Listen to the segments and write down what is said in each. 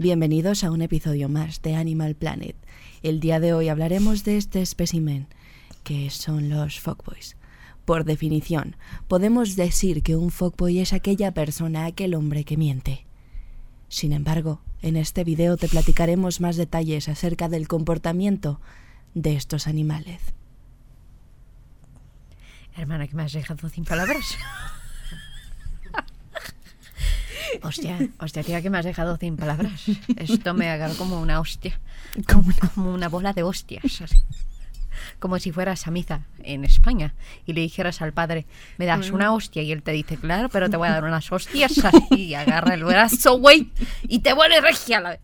Bienvenidos a un episodio más de Animal Planet. El día de hoy hablaremos de este espécimen, que son los fuckboys. Por definición, podemos decir que un fuckboy es aquella persona, aquel hombre que miente. Sin embargo, en este video te platicaremos más detalles acerca del comportamiento de estos animales. Hermana, que me has dejado sin palabras. hostia, hostia, tía, que me has dejado sin palabras. Esto me agarra como una hostia. Como una, como una bola de hostias. así. Como si fueras a misa en España y le dijeras al padre, me das una hostia y él te dice, claro, pero te voy a dar unas hostias así y agarra el brazo, güey, y te vuelve regia a la vez.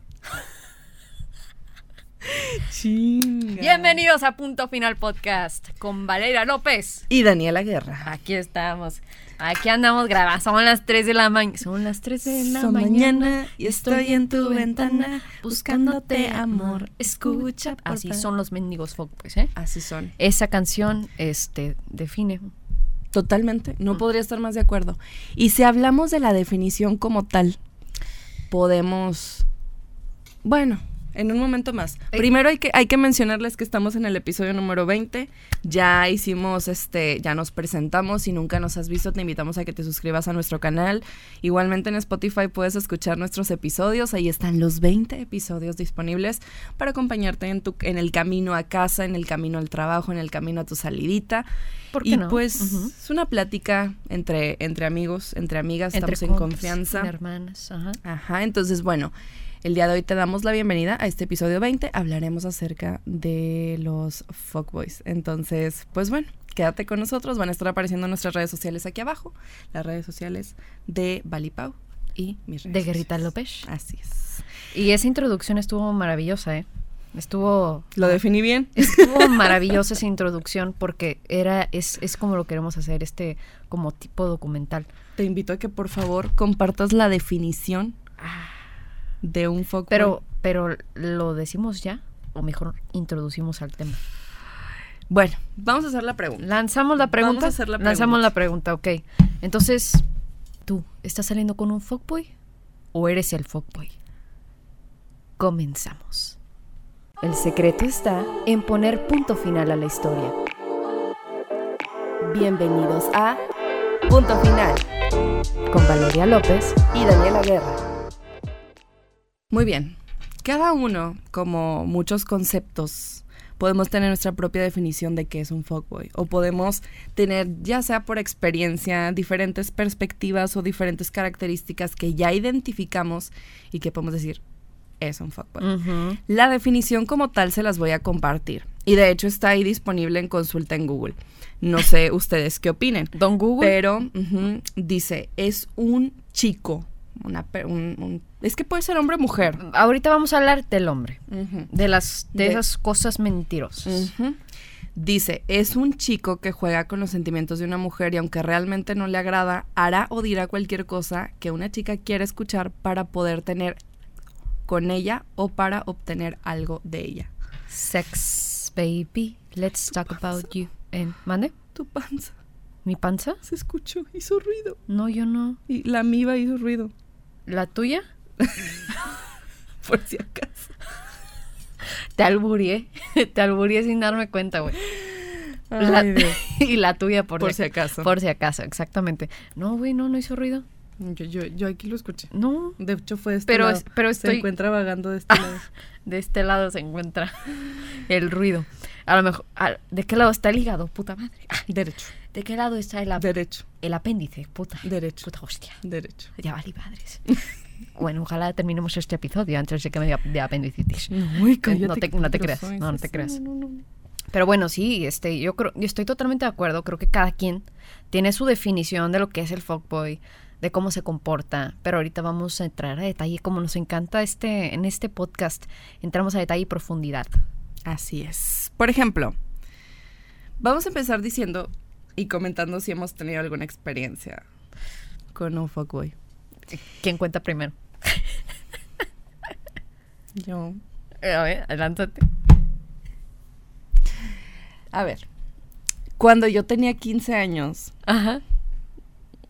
Chinga. Bienvenidos a Punto Final Podcast con Valeria López. Y Daniela Guerra. Aquí estamos. Aquí andamos grabando. Son las 3 de la mañana. Son las 3 de la Son mañana. mañana y estoy en tu ventana buscándote amor. Escucha, por Así son los mendigos folk, pues, ¿eh? Así son. Esa canción este, define. Totalmente, no podría estar más de acuerdo. Y si hablamos de la definición como tal, podemos... Bueno, en un momento más. Primero hay que, hay que mencionarles que estamos en el episodio número 20. Ya hicimos, este, ya nos presentamos. Si nunca nos has visto, te invitamos a que te suscribas a nuestro canal. Igualmente en Spotify puedes escuchar nuestros episodios. Ahí están los 20 episodios disponibles para acompañarte en, tu, en el camino a casa, en el camino al trabajo, en el camino a tu salidita. ¿Por qué y no? pues es una plática entre, entre amigos, entre amigas, Entre estamos en confianza. hermanas. Ajá. Ajá, entonces bueno, el día de hoy te damos la bienvenida a este episodio 20. Hablaremos acerca de los fuckboys. Entonces, pues bueno, quédate con nosotros. Van a estar apareciendo nuestras redes sociales aquí abajo. Las redes sociales de Balipau y mis redes De Guerrita. López. Así es. Y esa introducción estuvo maravillosa, ¿eh? Estuvo ¿Lo definí bien? Estuvo maravillosa esa introducción porque era es, es como lo queremos hacer, este como tipo documental. Te invito a que por favor compartas la definición de un fuckboy. Pero pero lo decimos ya o mejor introducimos al tema. bueno, vamos a hacer la pregunta. Lanzamos la pregunta. Vamos a hacer la Lanzamos pregunta. la pregunta, ok. Entonces, ¿tú estás saliendo con un fuckboy o eres el fuckboy? Comenzamos. El secreto está en poner punto final a la historia. Bienvenidos a Punto Final Con Valeria López y Daniela Guerra. Muy bien. Cada uno, como muchos conceptos, podemos tener nuestra propia definición de qué es un fuckboy. O podemos tener, ya sea por experiencia, diferentes perspectivas o diferentes características que ya identificamos y que podemos decir, es un fuckboy. La definición como tal se las voy a compartir. Y de hecho está ahí disponible en consulta en Google. No sé ustedes qué opinen. Don Google. Pero dice, es un chico. Una, per- un- un- es que puede ser hombre o mujer. Ahorita vamos a hablar del hombre, de las de, De- esas cosas mentirosas. Dice, es un chico que juega con los sentimientos de una mujer y aunque realmente no le agrada, hará o dirá cualquier cosa que una chica quiera escuchar para poder tener con ella o para obtener algo de ella. Sex, baby, let's talk about you. En, ¿Mande? Tu panza ¿Mi panza? se escuchó, hizo ruido. No, yo no. Y la amiba hizo ruido, ¿La tuya? por si acaso. Te alburié. Te alburié sin darme cuenta, güey. La- Ay, Dios. y la tuya por, Por si, si acaso. por si acaso, exactamente. No, güey, no, no hizo ruido. Yo, yo, yo aquí lo escuché. No. De hecho fue de este Pero lado. es- pero Se estoy- encuentra vagando de este lado. De este lado se encuentra el ruido. A lo mejor. a- ¿De qué lado está el hígado, puta madre? Ah, Derecho, ¿De qué lado está el, ap- derecho, el apéndice, puta? derecho, Puta hostia. derecho. Ya vale, padres. bueno, ojalá terminemos este episodio antes de que me dé de apendicitis. Uy, no te, no te creas, no, no te creas. Pero bueno, sí, este, yo creo, yo estoy totalmente de acuerdo. Creo que cada quien tiene su definición de lo que es el fuckboy, de cómo se comporta. Pero ahorita vamos a entrar a detalle, como nos encanta este, en este podcast, entramos a detalle y profundidad. Así es. Por ejemplo, vamos a empezar diciendo y comentando si hemos tenido alguna experiencia con un fuckboy. ¿Quién cuenta primero? Yo. A ver, adelántate. A ver. Cuando yo tenía 15 años, Ajá.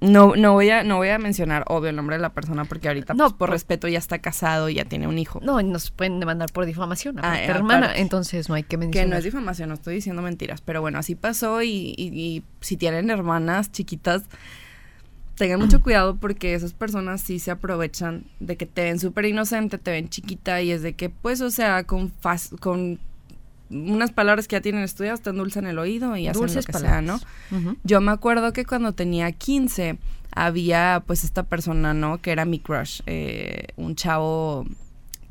No, no voy a, no voy a mencionar, obvio, el nombre de la persona porque ahorita, No, pues, por respeto, ya está casado y ya tiene un hijo. No, nos pueden demandar por difamación. Ah, aparte, eh, hermana, aparte. entonces no hay que Que mencionar. no es difamación, no estoy diciendo mentiras, pero bueno, así pasó y, y- y si tienen hermanas chiquitas, tengan mucho cuidado porque esas personas sí se aprovechan de que te ven súper inocente, te ven chiquita y es de que, pues, o sea, con, con unas palabras que ya tienen estudiadas te endulzan el oído y hacen Dulces lo que sea, ¿no? Yo me acuerdo que cuando tenía 15 había pues esta persona, ¿no? Que era mi crush, eh, un chavo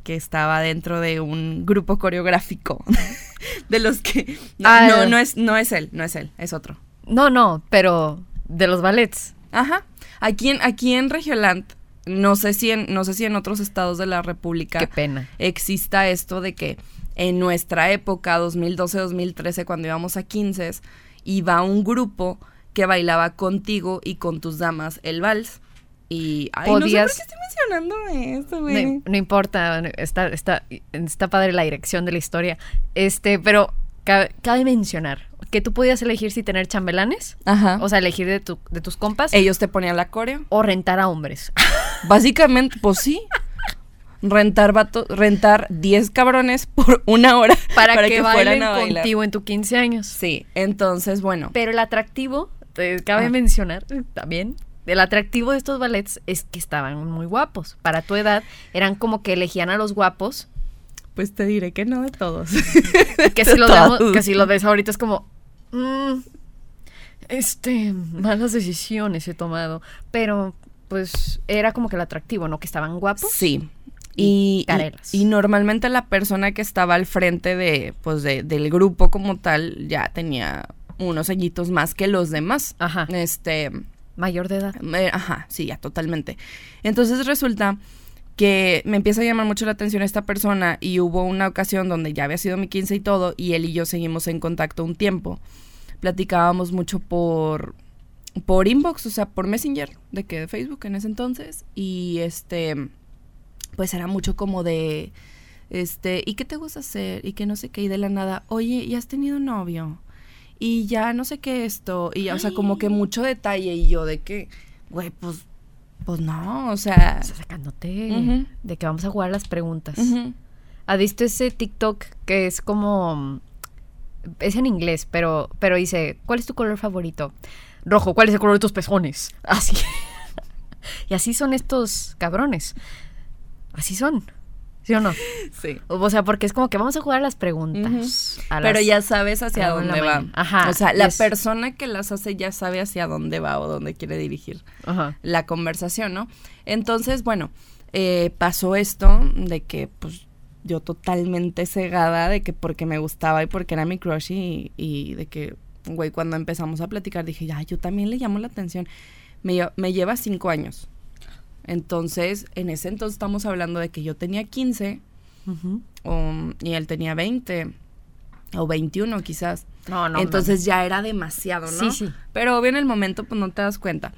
que estaba dentro de un grupo coreográfico de los que no, Ah, no, no es no es él, no es él, es otro. No, no, pero de los ballets. Ajá. Aquí en aquí en Regioland no sé si en no sé si en otros estados de la República Qué pena. exista esto de que en nuestra época, 2012-2013, cuando íbamos a 15, iba un grupo que bailaba contigo y con tus damas el vals. Y ay, Podías- no sé por qué estoy mencionando esto, güey. No, no importa, está, está, está padre la dirección de la historia. Este, pero ca- cabe mencionar que tú podías elegir si tener chambelanes, Ajá. o sea, elegir de, tu, de tus compas, Ellos te ponían la coreo. o rentar a hombres. Básicamente, pues sí. Rentar vato, rentar 10 cabrones por una hora para, que, fueran bailen a bailar. contigo en tus 15 años. Sí, entonces, bueno. Pero el atractivo, te cabe Ah. mencionar también, el atractivo de estos ballets es que estaban muy guapos. Para tu edad, eran como que elegían a los guapos, Pues te diré que no de todos. que si los, todos. que si los ves ahorita es como, mm, este, malas decisiones he tomado. Pero, pues, era como que el atractivo, ¿no? Que estaban guapos. Sí. Y Y, normalmente la persona que estaba al frente de, pues de, del grupo como tal ya tenía unos añitos más que los demás. Ajá. Este, Mayor de edad. eh, ajá, sí, ya totalmente. Entonces resulta que me empieza a llamar mucho la atención esta persona y hubo una ocasión donde ya había sido mi 15 y todo y él y yo seguimos en contacto un tiempo. Platicábamos mucho por por inbox, o sea, por Messenger, de que de Facebook en ese entonces y este pues era mucho como de este, ¿y qué te gusta hacer? Y que no sé qué y de la nada, "Oye, ¿ya has tenido novio?" Y ya no sé qué esto, y ya, o sea, como que mucho detalle y yo de que, güey, pues pues no, o sea, sacándote de que vamos a jugar las preguntas. ujú. ¿Has visto ese TikTok que es como... Es en inglés, pero, pero dice, ¿cuál es tu color favorito? Rojo, ¿cuál es el color de tus pezones? Así. y así son estos cabrones. Así son. ¿Sí o no? Sí. O sea, porque es como que vamos a jugar las preguntas. a Pero ya sabes hacia a dónde va. mañana. Ajá, O sea, la es- persona que las hace ya sabe hacia dónde va o dónde quiere dirigir. Ajá. la conversación, ¿no? Entonces, bueno, eh, pasó esto de que, pues, yo totalmente cegada de que porque me gustaba y porque era mi crush y, y de que, güey, cuando empezamos a platicar dije, ya, yo también le llamo la atención. Me, me lleva cinco años. Entonces, en ese entonces estamos hablando de que yo tenía 15 Ujú. um, y él tenía 20 o 21 quizás. No, no. Entonces ya era demasiado, ¿no? Sí, sí. Pero obvio en el momento pues no te das cuenta.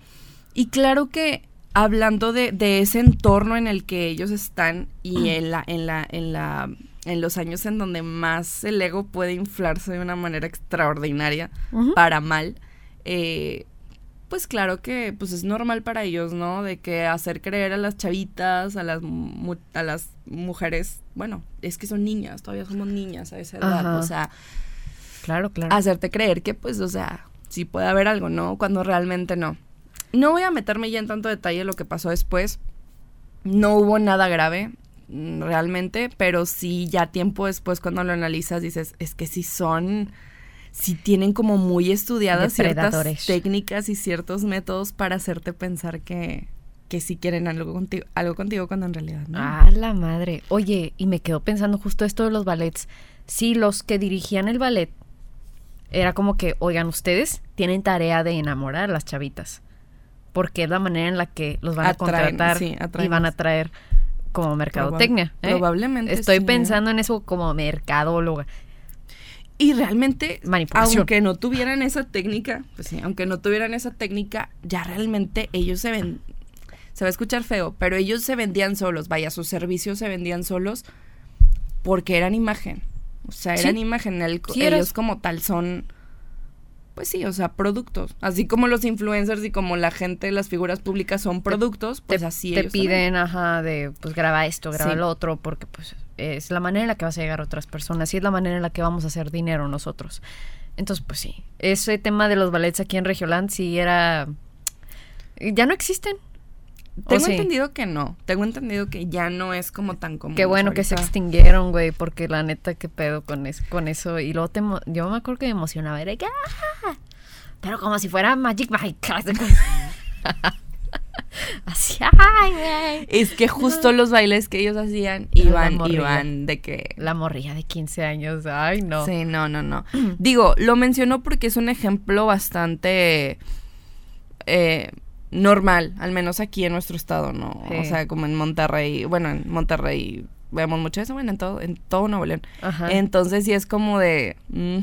Y claro que hablando de, de ese entorno en el que ellos están y en la, en la, en la, en los años en donde más el ego puede inflarse de una manera extraordinaria, para mal, eh, pues claro que pues es normal para ellos, ¿no? De que hacer creer a las chavitas, a las mu- a las mujeres, bueno, es que son niñas, todavía somos niñas a esa edad, Ajá. o sea, Claro, claro. hacerte creer que pues, o sea, sí puede haber algo, ¿no? Cuando realmente no. No voy a meterme ya en tanto detalle lo que pasó después. No hubo nada grave, mm, realmente, pero sí ya tiempo después cuando lo analizas dices, es que sí son, sí tienen como muy estudiadas ciertas técnicas y ciertos métodos para hacerte pensar que, que sí quieren algo contigo, algo contigo cuando en realidad no. Ah, la madre. Oye, y me quedo pensando justo esto de los ballets. Sí, los que dirigían el ballet era como que, oigan, ustedes tienen tarea de enamorar a las chavitas. Porque es la manera en la que los van a contratar sí, y van a traer como mercadotecnia. ¿eh? probablemente Estoy sí, ¿eh? pensando en eso como mercadóloga. Y realmente, aunque no tuvieran esa técnica, pues sí, aunque no tuvieran esa técnica, ya realmente ellos se ven, se va a escuchar feo, pero ellos se vendían solos, vaya, sus servicios se vendían solos porque eran imagen. O sea, Sí. eran imagen. el- Sí, eras- ellos como tal son, pues sí, o sea, productos. Así como los influencers y como la gente, las figuras públicas son productos, pues así te ellos también. piden, ajá, de pues graba esto, graba Sí. lo otro, porque pues es la manera en la que vas a llegar a otras personas y es la manera en la que vamos a hacer dinero nosotros. Entonces, pues sí, ese tema de los ballets aquí en Regioland sí era... Ya no existen. ¿O Tengo sí? entendido que no. Tengo entendido que ya no es como tan común. Qué bueno que se extinguieron, güey, porque la neta, qué pedo con eso. Con eso. Y luego te yo me acuerdo que me emocionaba. Era que, ¡ah! Pero como si fuera Magic Mike. Así, ¡ay, güey! Es que justo los bailes que ellos hacían iban, iban de que La morrilla de 15 años. Ay, no. Sí, no, no, no. Digo, lo menciono porque es un ejemplo bastante eh, normal, al menos aquí en nuestro estado, ¿no? Sí. O sea, como en Monterrey, bueno, en Monterrey vemos mucho eso, bueno, en todo, en todo Nuevo León. Ajá. Entonces sí es como de, mm,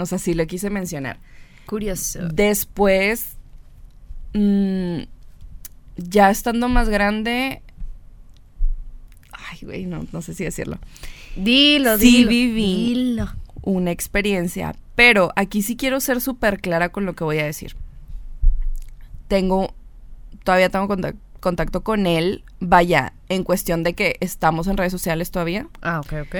o sea, sí lo quise mencionar. Curioso. Después, mm, ya estando más grande, ay, güey, no, no sé si decirlo. Dilo, Sí dilo. viví. Dilo. una experiencia, pero aquí sí quiero ser súper clara con lo que voy a decir. Tengo, todavía tengo contac- contacto con él, vaya, en cuestión de que estamos en redes sociales todavía. Ah, ok, ok.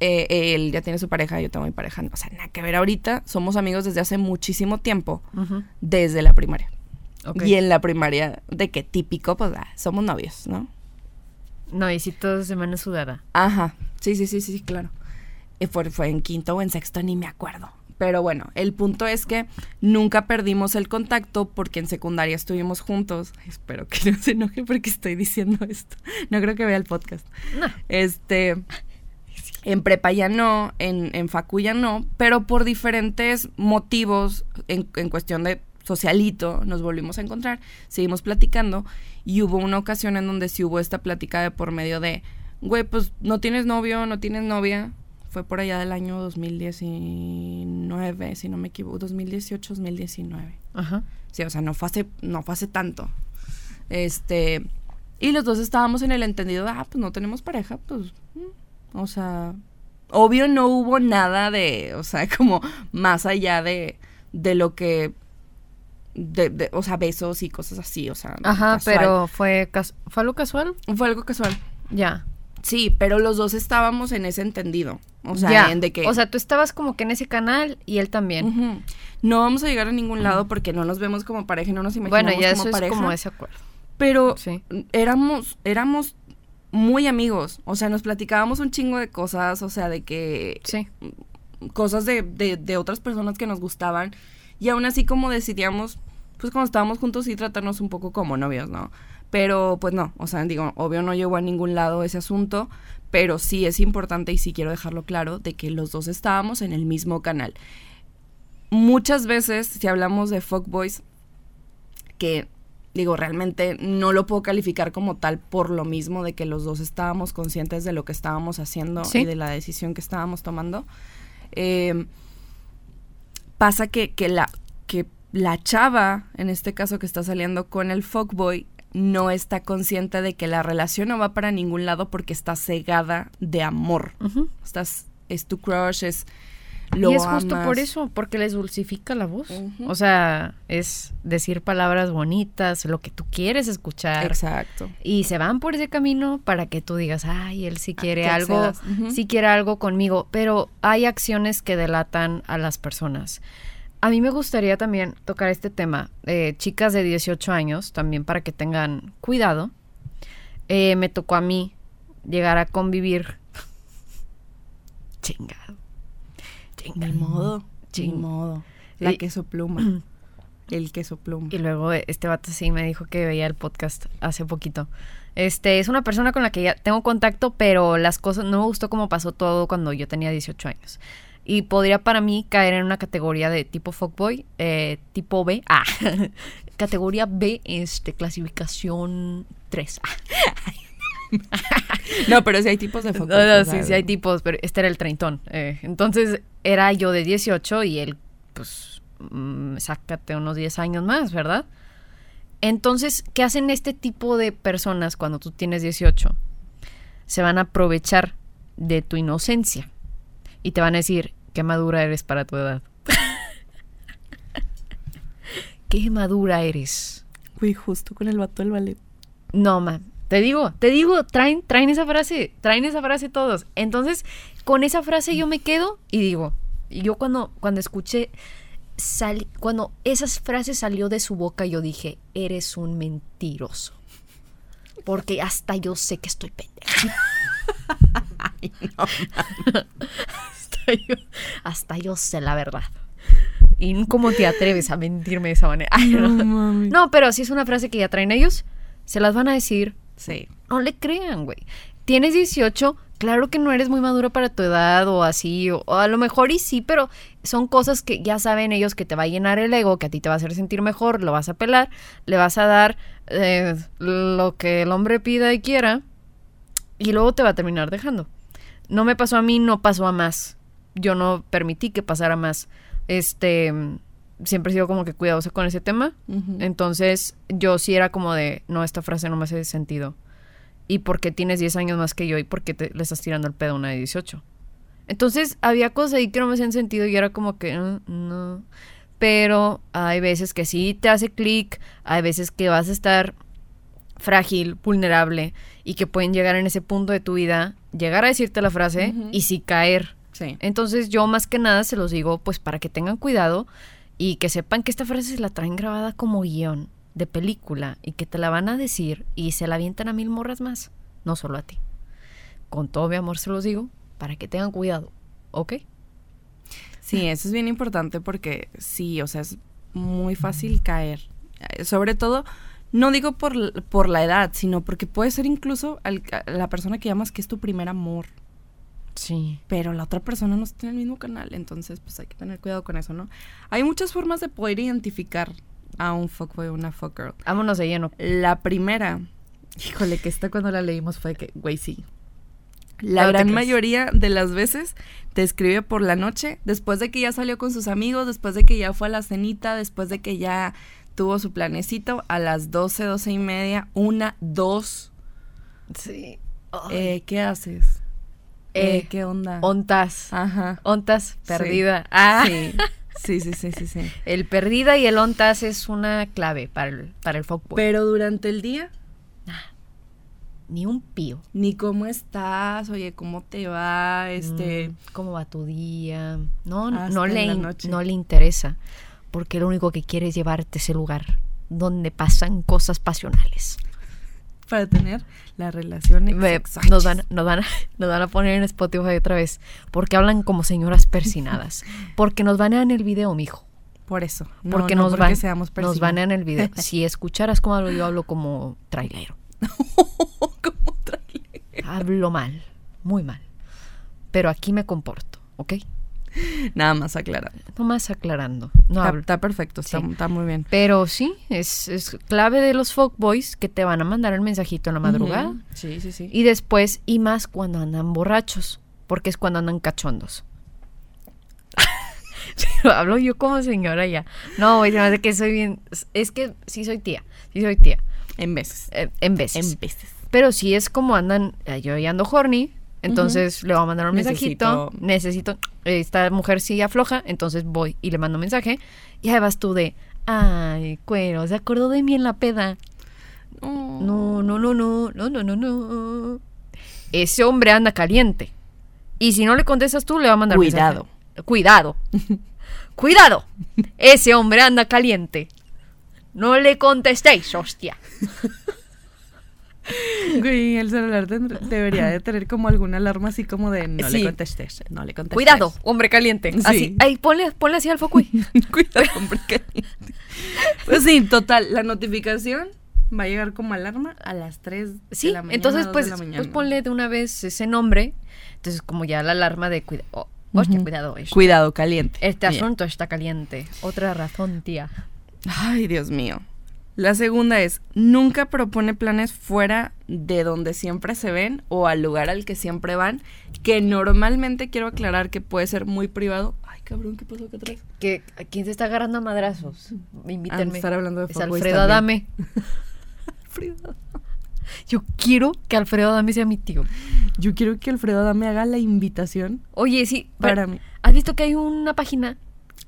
Eh, él ya tiene su pareja, yo tengo mi pareja, o sea, nada que ver ahorita, somos amigos desde hace muchísimo tiempo, desde la primaria. Y en la primaria, de que típico, pues ah, somos novios, ¿no? Novicitos de mano sudada. Ajá, sí, sí, sí, sí, sí, claro. Y fue, fue en quinto o en sexto, ni me acuerdo. Pero bueno, el punto es que nunca perdimos el contacto porque en secundaria estuvimos juntos. Espero que no se enoje porque estoy diciendo esto. No creo que vea el podcast. No. Este, en prepa ya no, en, en facu ya no, pero por diferentes motivos, en, en cuestión de socialito, nos volvimos a encontrar, seguimos platicando y hubo una ocasión en donde sí hubo esta plática de por medio de, güey, pues no tienes novio, no tienes novia. Fue por allá del año 2019, si no me equivoco, 2018, 2019. Ajá. Sí, o sea, no fue hace, no fue hace tanto. Este, y los dos estábamos en el entendido de, ah, pues no tenemos pareja, pues, mm, o sea, obvio no hubo nada de, o sea, como más allá de, de lo que, de, de- o sea, besos y cosas así, o sea. Ajá, casual. pero fue, ¿fue algo casual? Fue algo casual. Ya. Sí, pero los dos estábamos en ese entendido. O sea, en de que. O sea, tú estabas como que en ese canal y él también. no vamos a llegar a ningún lado porque no nos vemos como pareja no nos imaginamos bueno, ya como eso pareja. es como ese acuerdo. Pero Sí. éramos, éramos muy amigos. O sea, nos platicábamos un chingo de cosas. O sea, de que. Sí. Cosas de, de, de otras personas que nos gustaban. Y aún así, como decidíamos, pues cuando estábamos juntos, sí tratarnos un poco como novios, ¿no? Pero pues no, o sea, digo, obvio no llegó a ningún lado ese asunto, pero sí es importante y sí quiero dejarlo claro de que los dos estábamos en el mismo canal. Muchas veces, si hablamos de fuckboys, que digo, realmente no lo puedo calificar como tal por lo mismo de que los dos estábamos conscientes de lo que estábamos haciendo Sí. y de la decisión que estábamos tomando. Eh, pasa que, que la, que la chava, en este caso que está saliendo con el fuckboy, no está consciente de que la relación no va para ningún lado porque está cegada de amor. Estás, es tu crush, es lo y es justo por eso, porque les dulcifica la voz. O sea, es decir palabras bonitas, lo que tú quieres escuchar. Exacto. Y se van por ese camino para que tú digas, ay, él sí quiere que algo, accedas. Ujú. sí quiere algo conmigo. Pero hay acciones que delatan a las personas. A mí me gustaría también tocar este tema. eh, chicas de 18 años, también para que tengan cuidado. Eh, me tocó a mí llegar a convivir. Chingado. Ni Chingado. modo. Ni Ching. modo. La Y- queso pluma. El queso pluma. Y luego este vato sí me dijo que veía el podcast hace poquito. Este es una persona con la que ya tengo contacto, pero las cosas no me gustó cómo pasó todo cuando yo tenía 18 años. Y podría para mí caer en una categoría de tipo fuckboy, eh, tipo B. Ah, categoría B, este, clasificación 3. No, pero sí hay tipos de fuckboys. No, no, sí, sí hay tipos, pero este era el treintón. eh. entonces era yo de 18 y él, pues, mm, sácate unos 10 años más, ¿verdad? Entonces, ¿qué hacen este tipo de personas cuando tú tienes 18? Se van a aprovechar de tu inocencia y te van a decir, qué madura eres para tu edad. qué madura eres. Güey, justo con el vato del ballet. No, man. Te digo, te digo, traen, traen esa frase, traen esa frase todos. Entonces, con esa frase yo me quedo y digo, y yo cuando, cuando escuché, sal- cuando esas frases salió de su boca, yo dije, eres un mentiroso. Porque hasta yo sé que estoy pendeja. hasta, yo, hasta yo sé la verdad. ¿Y cómo te atreves a mentirme de esa manera? Ay, no. pero si es una frase que ya traen ellos, se las van a decir. Sí. No le crean, güey. Tienes 18, claro que no eres muy madura para tu edad o así, o, o a lo mejor y sí, pero son cosas que ya saben ellos que te va a llenar el ego, que a ti te va a hacer sentir mejor, lo vas a pelar, le vas a dar eh, lo que el hombre pida y quiera, y luego te va a terminar dejando. No me pasó a mí, no pasó a más. Yo no permití que pasara más. Este, siempre he sido como que cuidadosa con ese tema. Entonces, yo sí era como de, no, esta frase no me hace sentido. ¿Y por qué tienes 10 años más que yo? ¿Y por qué te, le estás tirando el pedo a una de 18? Entonces, había cosas ahí que no me hacían sentido y era como que, "Mm, no. Pero hay veces que sí te hace clic, hay veces que vas a estar frágil, vulnerable y que pueden llegar en ese punto de tu vida, llegar a decirte la frase y sí caer. Sí. Entonces yo más que nada se los digo pues para que tengan cuidado y que sepan que esta frase se la traen grabada como guion de película y que te la van a decir y se la avientan a mil morras más, no solo a ti. Con todo mi amor se los digo para que tengan cuidado, ¿ok? Sí, eso es bien importante porque sí, o sea, es muy fácil caer. Eh, Sobre todo, no digo por, por la edad, sino porque puede ser incluso al- la persona que llamas que es tu primer amor, Sí. pero la otra persona no está en el mismo canal, entonces pues hay que tener cuidado con eso, ¿no? Hay muchas formas de poder identificar a un fuckboy o una fuckgirl. Vámonos de lleno. La primera, híjole, que esta cuando la leímos fue que, güey, sí. La No gran mayoría de las veces te escribe por la noche, después de que ya salió con sus amigos, después de que ya fue a la cenita, después de que ya tuvo su planecito, a las 12, 12 y media, una, dos. Sí. Eh, ¿Qué haces? Eh, Eh, ¿Qué onda? ontas. Ajá. Ontas, perdida. Ah. Sí. sí, sí, sí, sí, sí. El perdida y el ontas es una clave para el, para el. Pero durante el día, Ni un pío. ni cómo estás, oye, cómo te va, este... Mm, ¿Cómo va tu día? No, no le, in- no le interesa. Porque lo único que quiere es llevarte a ese lugar donde pasan cosas pasionales. Para tener la relación exacta. nos, van, nos, van a, nos van a poner en Spotify otra vez. Porque hablan como señoras persinadas. Porque nos banean el video, mijo. Por eso. No, Porque no nos, porque van, seamos nos personas. banean el video. Si escucharas cómo hablo, yo hablo como trailero. Como trailer. Hablo mal, muy mal. Pero aquí me comporto, ¿ok? Nada más aclarar. Nomás aclarando. No está, perfecto, está, Sí. está muy bien. Pero sí, es, es clave de los fuckboys que te van a mandar el mensajito en la madrugada. Sí, sí, sí. Y después, y más cuando andan borrachos, porque es cuando andan cachondos. Pero hablo yo como señora ya. No, güey, se me hace que soy bien. Es que sí soy tía, sí soy tía. En veces. eh, en veces. En veces. Pero sí es como andan, yo ya ando horny, entonces le voy a mandar un mensajito. Necesito- esta mujer sí afloja, entonces voy y le mando un mensaje. Y ahí vas tú de, ay, cuero, se acordó de mí en la peda. Oh. No, no, no, no, no, no, no, no. Ese hombre anda caliente. Y si no le contestas tú, le va a mandar Cuidado. mensaje. Cuidado. Cuidado. Ese hombre anda caliente. No le contestéis, hostia. Güey, el celular debería de tener como alguna alarma así como de no Sí. le contestes, no le contestes. Cuidado, hombre caliente. Sí. Así, ahí, ponle, ponle así al foco. Cuidado, hombre caliente. Pues sí, total, la notificación va a llegar como alarma a las 3 Sí, de la mañana. entonces 2 pues, de pues ponle de una vez ese nombre. Entonces como ya la alarma de cuidado. Oh, hostia, Ujú. cuidado. es- Cuidado, caliente. Este Bien. asunto está caliente. Otra razón, tía. Ay, Dios mío. La segunda es, nunca propone planes fuera de donde siempre se ven o al lugar al que siempre van, que normalmente quiero aclarar que puede ser muy privado. Ay, cabrón, ¿qué pasó acá atrás? ¿Qué, ¿A quién se está agarrando a madrazos? Ah, Invítenme. estar hablando de es Alfredo. Adame. Alfredo. Yo quiero que Alfredo Adame sea mi tío. Yo quiero que Alfredo me haga la invitación Oye, sí. para mí. ¿Has visto que hay una página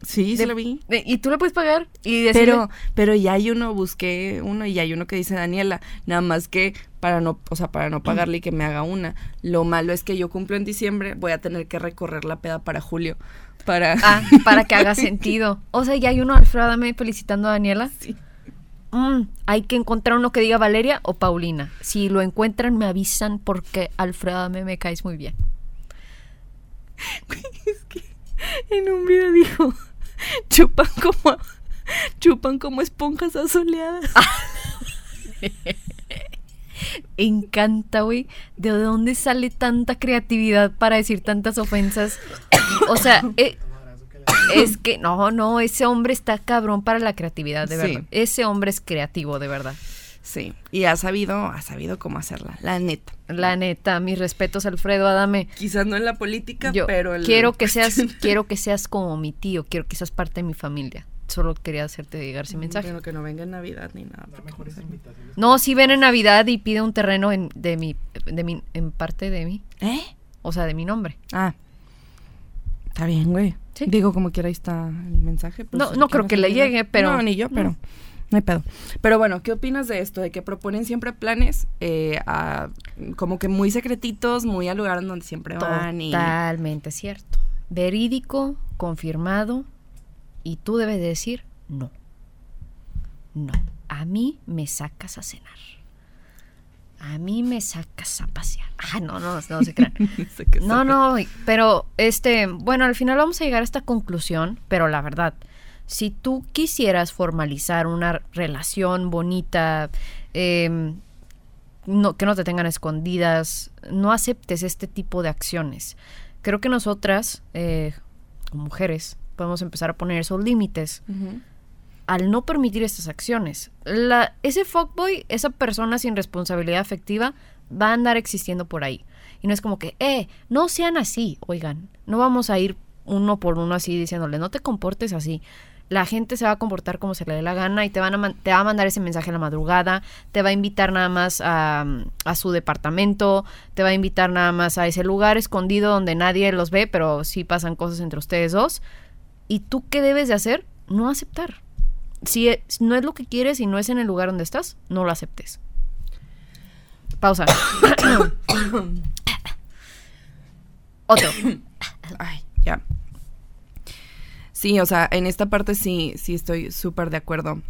Sí, sí De- lo vi. de- y tú le puedes pagar y decirle, Pero, pero ya hay uno, busqué uno y ya hay uno que dice Daniela, nada más que para no, o sea, para no pagarle y que me haga una. Lo malo es que yo cumplo en diciembre, voy a tener que recorrer la peda para julio. Para ah, para que haga sentido. O sea, ya hay uno, Alfredo, dame felicitando a Daniela. Sí. Mm, hay que encontrar uno que diga Valeria o Paulina. Si lo encuentran, me avisan porque Alfredo Adame me caes muy bien. es que en un video dijo, chupan como chupan como esponjas asoleadas. encanta, güey. ¿De dónde sale tanta creatividad para decir tantas ofensas? O sea, eh, es que no, no, ese hombre está cabrón para la creatividad, de Sí. verdad. Ese hombre es creativo, de verdad. Sí, y ha sabido, ha sabido cómo hacerla, la neta. La neta, mis respetos, Alfredo Adame. Quizás no en la política, Yo pero el- quiero que seas, quiero que seas como mi tío, quiero que seas parte de mi familia. Solo quería hacerte llegar ese mensaje. Pero que no venga en Navidad ni nada. no si ven en Navidad y pide un terreno en, de mi, de mi, en parte de mí, ¿Eh? o sea, de mi nombre. Ah. Está bien, güey. Sí. Digo, como quiera, ahí está el mensaje. pues, No- no creo que le llegue, pero- No, ni yo, pero... No hay pedo. Pero bueno, ¿qué opinas de esto? De que proponen siempre planes eh, a- como que muy secretitos, muy al lugar en donde siempre van y... Totalmente cierto. Verídico, confirmado, y tú debes decir no. No. A mí me sacas a cenar. A mí me sacas a pasear. Ah, no, no, no se crean. No, no, pero este, bueno, al final vamos a llegar a esta conclusión, pero la verdad, si tú quisieras formalizar una relación bonita, em, no, que no te tengan escondidas, no aceptes este tipo de acciones. Creo que nosotras, eh, como mujeres, podemos empezar a poner esos límites al no permitir estas acciones. La, ese fuckboy, esa persona sin responsabilidad afectiva, va a andar existiendo por ahí. Y no es como que, eh, no sean así, oigan, no vamos a ir uno por uno así diciéndole, no te comportes así. La gente se va a comportar como se le dé la gana y te, va a mandar ese mensaje a la madrugada, te va a invitar nada más a, a su departamento, te va a invitar nada más a ese lugar escondido donde nadie los ve, pero sí pasan cosas entre ustedes dos. ¿Y tú qué debes de hacer? No aceptar. Si e- no es lo que quieres y no es en el lugar donde estás, no lo aceptes. Pausa. Otro. Ay, ya. Sí, o sea, en esta parte sí, sí estoy súper de acuerdo.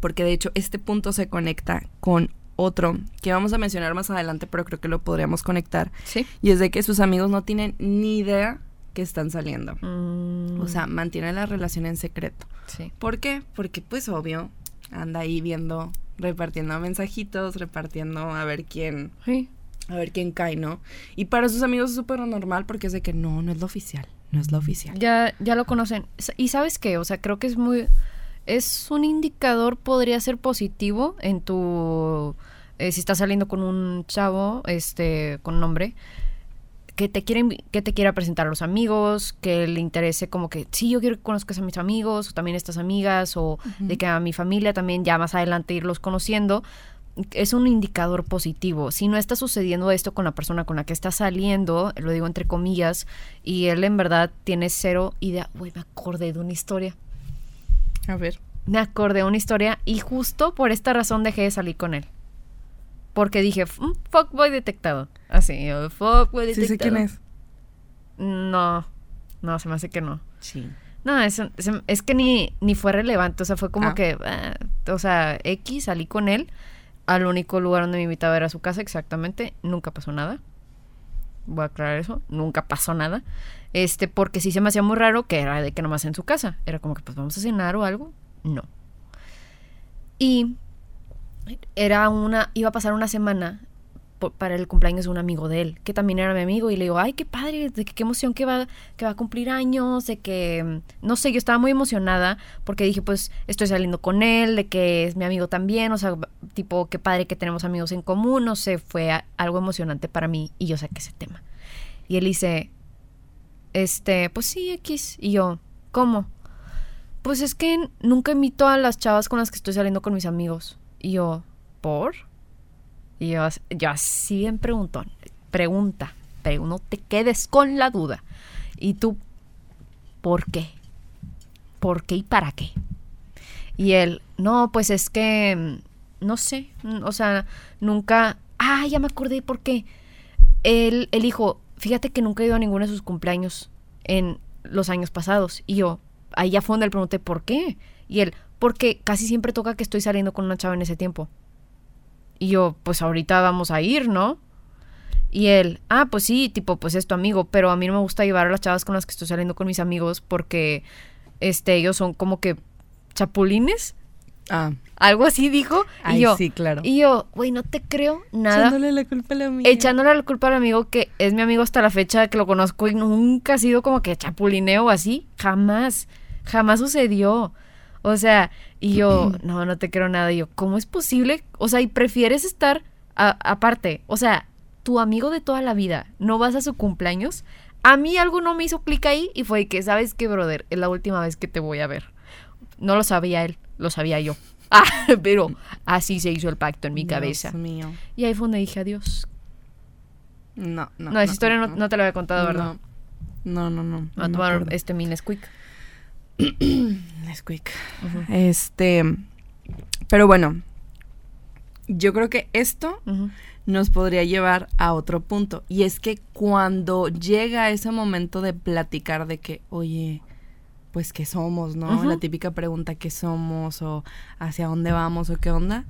Porque de hecho este punto se conecta con otro que vamos a mencionar más adelante, pero creo que lo podríamos conectar. ¿Sí? Y es de que sus amigos no tienen ni idea que están saliendo. Mm, O sea, mantienen la relación en secreto. sí. ¿Por qué? Porque pues obvio, anda ahí viendo, repartiendo mensajitos, repartiendo a ver quién, Sí. a ver quién cae, ¿no? Y para sus amigos es súper normal porque es de que no, no es lo oficial, no es lo oficial. Ya, ya lo conocen. Y sabes qué, o sea, creo que es muy... Es un indicador, podría ser positivo en tu... eh, si estás saliendo con un chavo, este, con un hombre, que te quiere, invi- que te quiera presentar a los amigos, que le interese como que, sí, yo quiero que conozcas a mis amigos, o también estas amigas, o de que a mi familia también ya más adelante irlos conociendo, es un indicador positivo. Si no está sucediendo esto con la persona con la que está saliendo, lo digo entre comillas, y él en verdad tiene cero idea, güey, me acordé de una historia. A ver. Me acordé de una historia y justo por esta razón dejé de salir con él. Porque dije, "Mm, fuckboy detectado. Así, fuckboy Sí detectado. sé quién es. No, no, se me hace que no. Sí. No, es, es, es que ni, ni fue relevante, o sea, fue como Ah. que, ah, o sea, X, salí con él al único lugar donde me invitaba era su casa, exactamente, nunca pasó nada. Voy a aclarar eso, nunca pasó nada. Este, porque sí se me hacía muy raro que era de que nomás en su casa. Era como que, pues vamos a cenar o algo. No. Y era una, iba a pasar una semana para el cumpleaños de un amigo de él, que también era mi amigo, y le digo, ay, qué padre, de qué emoción que va, que va a cumplir años, de que, mm, no sé, yo estaba muy emocionada, porque dije, pues, estoy saliendo con él, de que es mi amigo también, o sea, tipo, qué padre que tenemos amigos en común, no sé, fue algo emocionante para mí, y yo saqué ese tema. Y él dice, este, pues sí, X, y yo, ¿cómo? Pues es que nunca invito a las chavas con las que estoy saliendo con mis amigos. Y yo, ¿por? Y yo, yo así bien preguntón. Pregunta, pero no te quedes con la duda. Y tú, ¿por qué? ¿por qué y para qué? Y él, no, pues es que, mm, no sé, mm, o sea, nunca, ah, ya me acordé por qué. Él, él dijo, fíjate que nunca he ido a ninguno de sus cumpleaños en los años pasados. Y yo, ahí ya fue donde le pregunté, ¿por qué? Y él, porque casi siempre toca que estoy saliendo con una chava en ese tiempo. Y yo, pues ahorita vamos a ir, ¿no? Y él, ah, pues sí, tipo, pues es tu amigo, pero a mí no me gusta llevar a las chavas con las que estoy saliendo con mis amigos porque, este, ellos son como que chapulines. Ah, Algo así dijo. Ay, y yo, sí, claro. Y yo, güey, no te creo nada. echándole la culpa a la amiga. Echándole la culpa al amigo que es mi amigo hasta la fecha que lo conozco y nunca ha sido como que chapulineo o así. Jamás. Jamás sucedió. O sea, y yo, no, no te creo nada. Y yo, ¿cómo es posible? O sea, y prefieres estar aparte. O sea, tu amigo de toda la vida, ¿no vas a su cumpleaños? A mí algo no me hizo clic ahí y fue que, ¿sabes qué, brother? Es la última vez que te voy a ver. No lo sabía él, lo sabía yo. Ah, pero así se hizo el pacto en mi Dios cabeza. mío. Y ahí fue donde dije adiós. No, no. No, esa historia no, no te la había contado, ¿verdad? No, no, no. no. A tomar este mi Nesquik. Nesquik. Este. Pero bueno. Yo creo que esto nos podría llevar a otro punto. Y es que cuando llega ese momento de platicar de que, oye, pues qué somos, ¿no? La típica pregunta, ¿qué somos? O hacia dónde vamos o qué onda.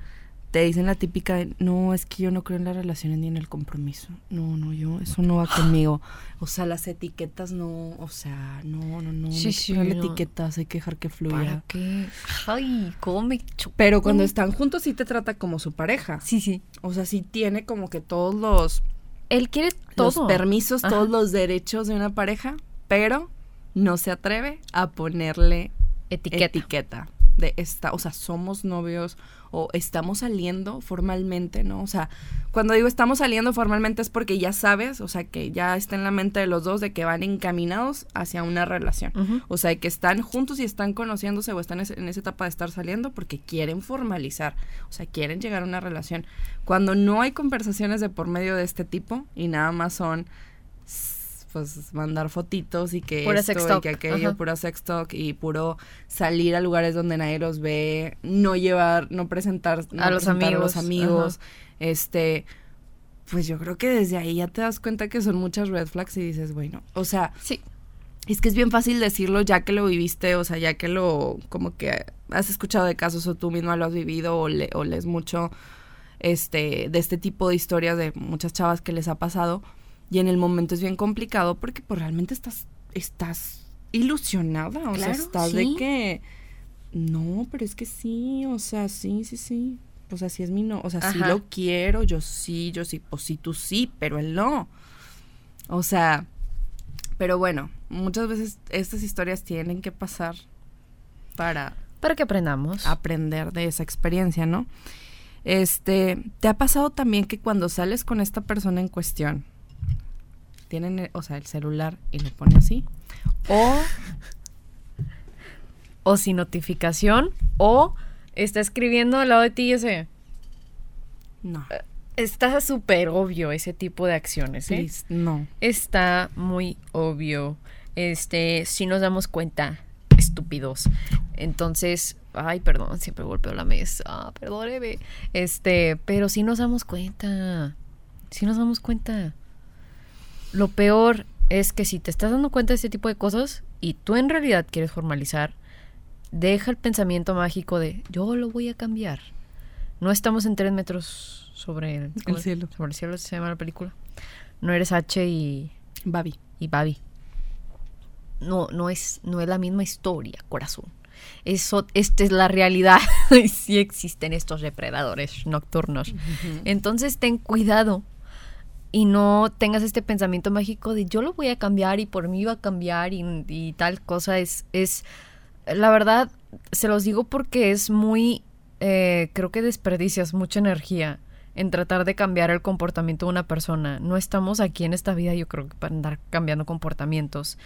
Te dicen la típica, de, no, es que yo no creo en las relaciones ni en el compromiso. No, no, yo, eso no va conmigo. O sea, las etiquetas no, o sea, no, no, no. Sí, no sí, no. etiquetas, hay que dejar que fluya. ¿Para qué? Ay, cómo me chocó. Pero cuando están juntos sí te trata como su pareja. Sí, sí. O sea, sí tiene como que todos los Él quiere los todo. permisos, Ajá. todos los derechos de una pareja, pero no se atreve a ponerle Etiqueta. etiqueta. De esta, o sea, somos novios o estamos saliendo formalmente, ¿no? O sea, cuando digo estamos saliendo formalmente es porque ya sabes, o sea, que ya está en la mente de los dos de que van encaminados hacia una relación. Ujú. O sea, que están juntos y están conociéndose o están en esa etapa de estar saliendo porque quieren formalizar, o sea, quieren llegar a una relación. Cuando no hay conversaciones de por medio de este tipo y nada más son pues mandar fotitos y que Pura esto y que aquello, ajá. pura sextalk y puro salir a lugares donde nadie los ve, no llevar, no presentar no A los presentar amigos, los amigos, este pues yo creo que desde ahí ya te das cuenta que son muchas red flags y dices, bueno, o sea, Sí. es que es bien fácil decirlo ya que lo viviste, o sea, ya que lo, como que has escuchado de casos o tú misma lo has vivido o, le, o lees mucho este, de este tipo de historias de muchas chavas que les ha pasado. Y en el momento es bien complicado porque pues realmente estás, estás ilusionada, o sea, estás sí. de que, no, pero es que sí, o sea, sí, sí, sí. O sea, sí es mi no, o sea, sí lo quiero, yo sí, yo sí, pues sí, tú sí, pero él no. O sea, pero bueno, muchas veces estas historias tienen que pasar para Para que aprendamos. aprender de esa experiencia, ¿no? Este, ¿te ha pasado también que cuando sales con esta persona en cuestión, tienen, eh, o sea, el celular y lo pone así? O, O sin notificación. O está escribiendo al lado de ti y ese. no, Está súper obvio ese tipo de acciones, ¿eh? please, no. Está muy obvio. Este, si nos damos cuenta, estúpidos. Entonces, ay, perdón, siempre golpeo la mesa. Ah, perdóneme. Este, pero si nos damos cuenta. Si nos damos cuenta. Lo peor es que si te estás dando cuenta de este tipo de cosas y tú en realidad quieres formalizar, deja el pensamiento mágico de yo lo voy a cambiar. No estamos en tres metros sobre el, cielo. Sobre el cielo se llama la película. No eres H y Babi. y Babi. No, no es, no es la misma historia, corazón. Eso, esta es la realidad. sí existen estos depredadores nocturnos. Entonces ten cuidado y no tengas este pensamiento mágico de yo lo voy a cambiar y por mí va a cambiar y, tal cosa. Es, es, la verdad, se los digo porque es muy, eh, creo que desperdicias mucha energía en tratar de cambiar el comportamiento de una persona. No estamos aquí en esta vida, yo creo que para andar cambiando comportamientos.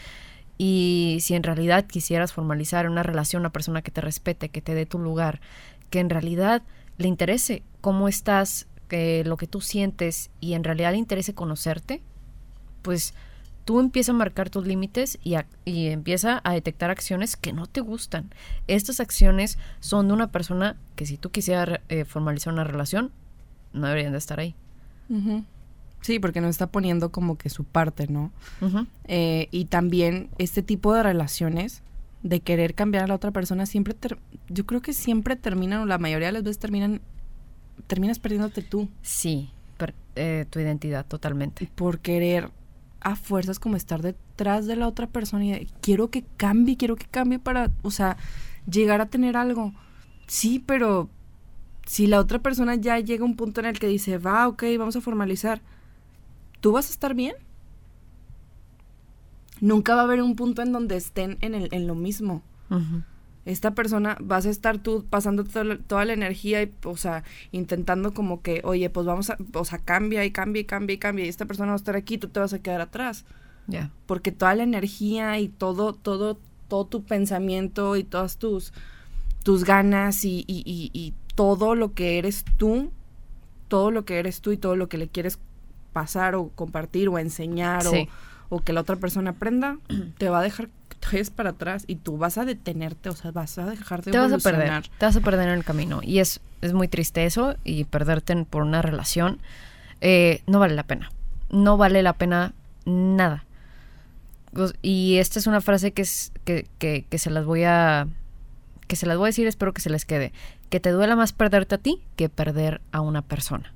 Y si en realidad quisieras formalizar una relación, una persona que te respete, que te dé tu lugar, que en realidad le interese cómo estás, que lo que tú sientes y en realidad le interese conocerte, pues tú empiezas a marcar tus límites y, a- y empieza a detectar acciones que no te gustan. Estas acciones son de una persona que si tú quisieras eh, formalizar una relación, no deberían de estar ahí. Sí, porque no está poniendo como que su parte, ¿no? Ujú. Eh, y también este tipo de relaciones de querer cambiar a la otra persona siempre ter- yo creo que siempre terminan o la mayoría de las veces terminan terminas perdiéndote tú Sí, per- eh, tu identidad totalmente. por querer a fuerzas como estar detrás de la otra persona y de, quiero que cambie, quiero que cambie para, o sea, llegar a tener algo. Sí, pero si la otra persona ya llega a un punto en el que dice, va, ok, vamos a formalizar, ¿tú vas a estar bien? Nunca va a haber un punto en donde estén en, el, en lo mismo. Esta persona, vas a estar tú pasando toda la, toda la energía y, o sea, intentando como que, oye, pues vamos a, o sea, cambia y cambia y cambia y cambia y esta persona va a estar aquí, tú te vas a quedar atrás. Ya. Porque toda la energía y todo, todo, todo tu pensamiento y todas tus, tus ganas y, y, y, y todo lo que eres tú, todo lo que eres tú y todo lo que le quieres pasar o compartir o enseñar Sí. o, o que la otra persona aprenda, te va a dejar vayas para atrás y tú vas a detenerte, o sea, vas a dejar de te vas a perder, te vas a perder en el camino. Y es, es muy triste eso y perderte en- por una relación eh, no vale la pena. No vale la pena nada. Os- Y esta es una frase que, es, que, que, que se las voy a que se las voy a decir, espero que se les quede. Que te duela más perderte a ti que perder a una persona.